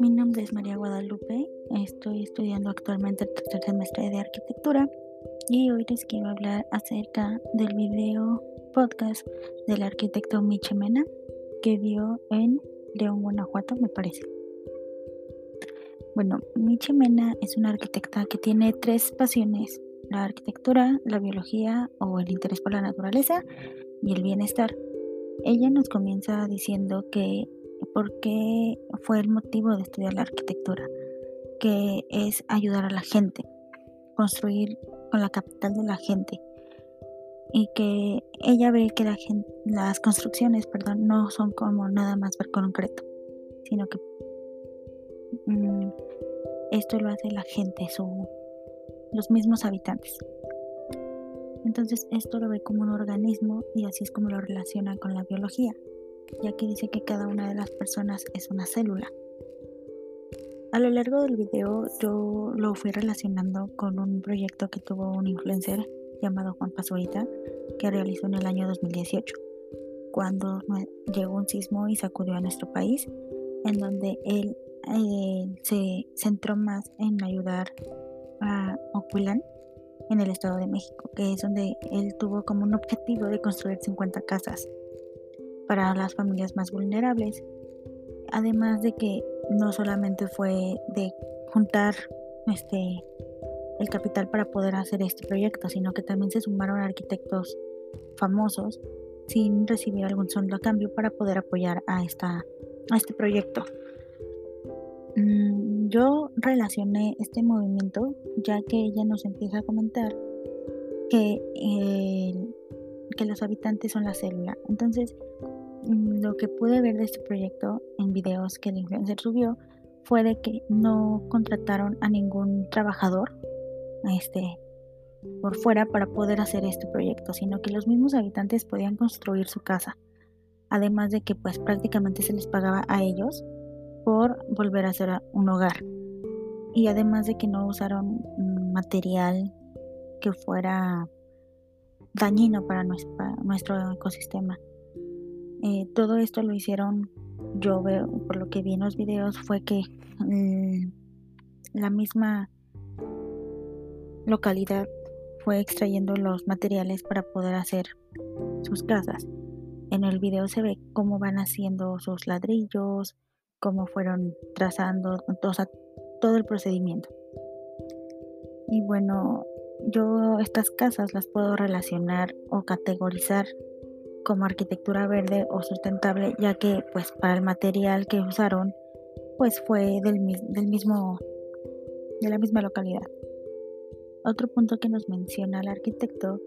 Mi nombre es María Guadalupe, estoy estudiando actualmente el tercer semestre de arquitectura y hoy les quiero hablar acerca del video podcast del arquitecto Miche Mena que dio en León, Guanajuato, me parece. Bueno, Miche Mena es una arquitecta que tiene tres pasiones, la arquitectura, la biología o el interés por la naturaleza y el bienestar. Ella nos comienza diciendo que por qué fue el motivo de estudiar la arquitectura, que es ayudar a la gente, construir con la capital de la gente y que ella ve que la las construcciones perdón, no son como nada más ver concreto, sino que mm, esto lo hace la gente, su, los mismos habitantes. Entonces esto lo ve como un organismo y así es como lo relaciona con la biología ya que dice que cada una de las personas es una célula. A lo largo del video yo lo fui relacionando con un proyecto que tuvo un influencer llamado Juan Pazurita que realizó en el año 2018, cuando llegó un sismo y sacudió a nuestro país, en donde él eh, se centró más en ayudar a Ocuilán en el Estado de México, que es donde él tuvo como un objetivo de construir 50 casas para las familias más vulnerables. Además de que no solamente fue de juntar este el capital para poder hacer este proyecto, sino que también se sumaron arquitectos famosos sin recibir algún sueldo a cambio para poder apoyar a, esta, a este proyecto. Mm, yo relacioné este movimiento ya que ella nos empieza a comentar que, que los habitantes son la célula. Entonces, Mm, lo que pude ver de este proyecto en videos que el influencer subió fue de que no contrataron a ningún trabajador este, por fuera para poder hacer este proyecto, sino que los mismos habitantes podían construir su casa. Además de que pues prácticamente se les pagaba a ellos por volver a hacer un hogar. Y además de que no usaron material que fuera dañino para nuestro ecosistema. Eh, todo esto lo hicieron, yo veo, por lo que vi en los videos, fue que mm, la misma localidad fue extrayendo los materiales para poder hacer sus casas. En el video se ve cómo van haciendo sus ladrillos, cómo fueron trazando, todo el procedimiento. Y bueno, yo estas casas las puedo relacionar o categorizar como arquitectura verde o sustentable, ya que pues para el material que usaron pues fue del, del mismo de la misma localidad. Otro punto que nos menciona el arquitecto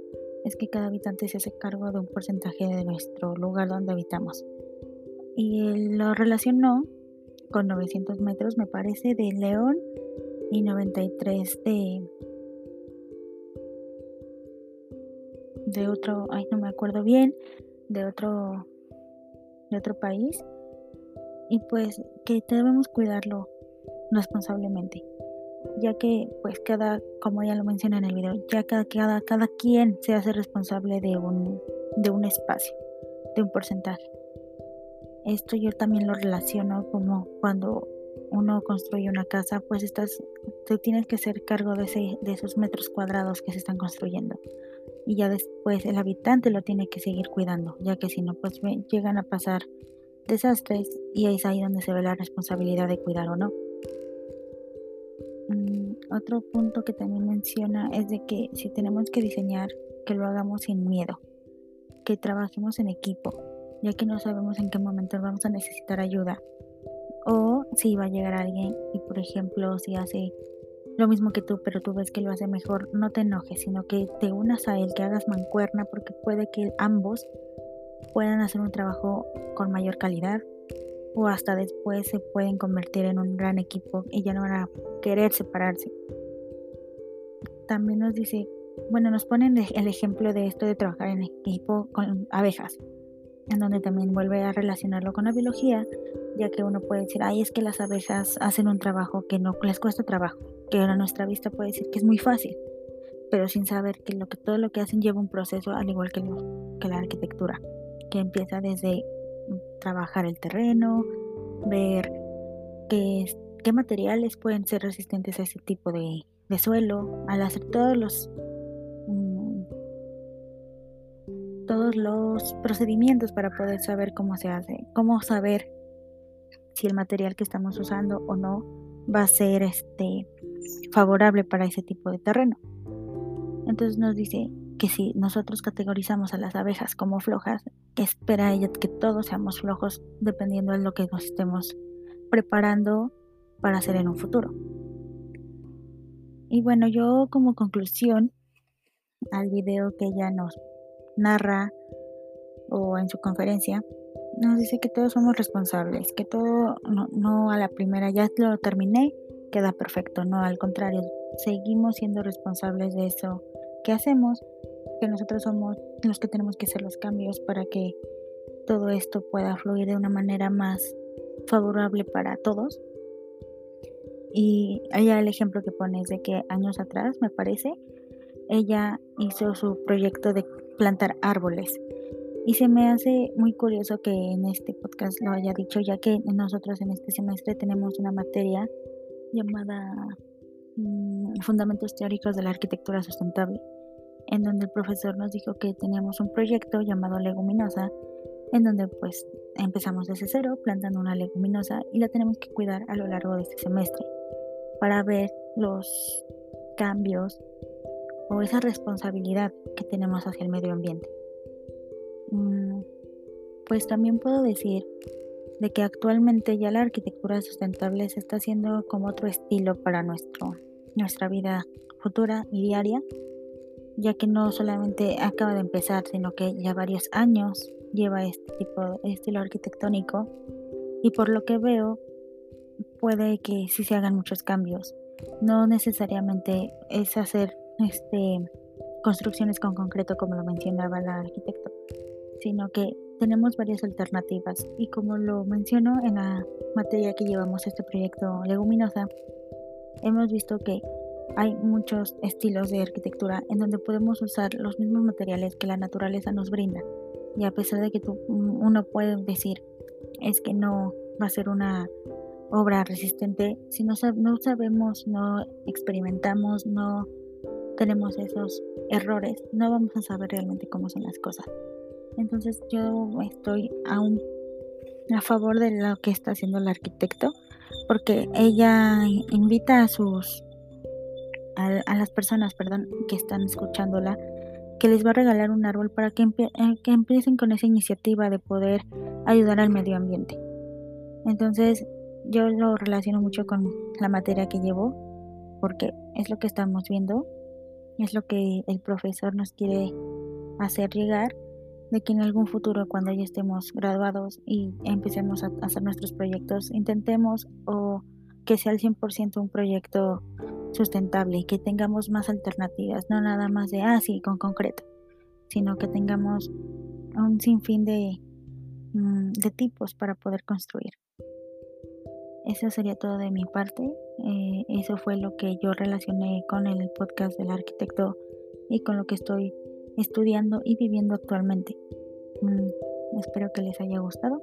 es que cada habitante se hace cargo de un porcentaje de nuestro lugar donde habitamos. Y lo relacionó con 900 metros, me parece, de León y 93 de, de otro, ay, no me acuerdo bien, de otro, de otro país. Y pues que debemos cuidarlo responsablemente ya que pues cada como ya lo menciona en el video ya cada, cada, cada quien se hace responsable de un, de un espacio de un porcentaje esto yo también lo relaciono como cuando uno construye una casa pues estás tú tienes que hacer cargo de, ese, de esos metros cuadrados que se están construyendo y ya después el habitante lo tiene que seguir cuidando, ya que si no, pues llegan a pasar desastres y es ahí donde se ve la responsabilidad de cuidar o no. Mm, otro punto que también menciona es de que si tenemos que diseñar, que lo hagamos sin miedo, que trabajemos en equipo, ya que no sabemos en qué momento vamos a necesitar ayuda o si va a llegar alguien y por ejemplo si hace lo mismo que tú, pero tú ves que lo hace mejor, no te enojes, sino que te unas a él, que hagas mancuerna, porque puede que ambos puedan hacer un trabajo con mayor calidad o hasta después se pueden convertir en un gran equipo y ya no van a querer separarse. También nos dice, bueno, nos ponen el ejemplo de esto de trabajar en equipo con abejas, en donde también vuelve a relacionarlo con la biología, ya que uno puede decir, ay, es que las abejas hacen un trabajo que no les cuesta trabajo, que a nuestra vista puede decir que es muy fácil, pero sin saber que, lo que todo lo que hacen lleva un proceso al igual que, la arquitectura, que empieza desde trabajar el terreno, ver qué, materiales pueden ser resistentes a ese tipo de suelo, al hacer todos los los procedimientos para poder saber cómo se hace, cómo saber si el material que estamos usando o no va a ser este favorable para ese tipo de terreno. Entonces nos dice que si nosotros categorizamos a las abejas como flojas, espera ella que todos seamos flojos dependiendo de lo que nos estemos preparando para hacer en un futuro. Y bueno, yo como conclusión al video que ella nos narra o en su conferencia, nos dice que todos somos responsables, que todo no, no a la primera ya lo terminé, queda perfecto, no, al contrario, seguimos siendo responsables de eso que hacemos, que nosotros somos los que tenemos que hacer los cambios para que todo esto pueda fluir de una manera más favorable para todos. Y allá el ejemplo que pone es de que años atrás, me parece, ella hizo su proyecto de plantar árboles. Y se me hace muy curioso que en este podcast lo haya dicho, ya que nosotros en este semestre tenemos una materia llamada mm, Fundamentos Teóricos de la Arquitectura Sustentable, en donde el profesor nos dijo que teníamos un proyecto llamado Leguminosa, en donde pues empezamos desde cero plantando una leguminosa y la tenemos que cuidar a lo largo de este semestre para ver los cambios o esa responsabilidad que tenemos hacia el medio ambiente. Mm, pues también puedo decir de que actualmente ya la arquitectura sustentable se está haciendo como otro estilo para nuestro, nuestra vida futura y diaria, ya que no solamente acaba de empezar, sino que ya varios años lleva este tipo de estilo arquitectónico y por lo que veo puede que sí se hagan muchos cambios. No necesariamente es hacer este construcciones con concreto como lo mencionaba la arquitecto, sino que tenemos varias alternativas y como lo menciono en la materia que llevamos este proyecto Leguminosa, hemos visto que hay muchos estilos de arquitectura en donde podemos usar los mismos materiales que la naturaleza nos brinda. Y a pesar de que tú, uno puede decir es que no va a ser una obra resistente, si no, no sabemos, no experimentamos, no tenemos esos errores, no vamos a saber realmente cómo son las cosas. Entonces yo estoy aún a favor de lo que está haciendo el arquitecto, porque ella invita a sus a, las personas, perdón, que están escuchándola, que les va a regalar un árbol para que, eh, que empiecen con esa iniciativa de poder ayudar al medio ambiente. Entonces, yo lo relaciono mucho con la materia que llevo, porque es lo que estamos viendo, es lo que el profesor nos quiere hacer llegar de que en algún futuro cuando ya estemos graduados y empecemos a hacer nuestros proyectos, intentemos o que sea al 100% un proyecto sustentable que tengamos más alternativas, no nada más de, ah, sí, con concreto, sino que tengamos un sinfín de, mm, de tipos para poder construir. Eso sería todo de mi parte. Eh, eso fue lo que yo relacioné con el podcast del arquitecto y con lo que estoy estudiando y viviendo actualmente. Mm, espero que les haya gustado.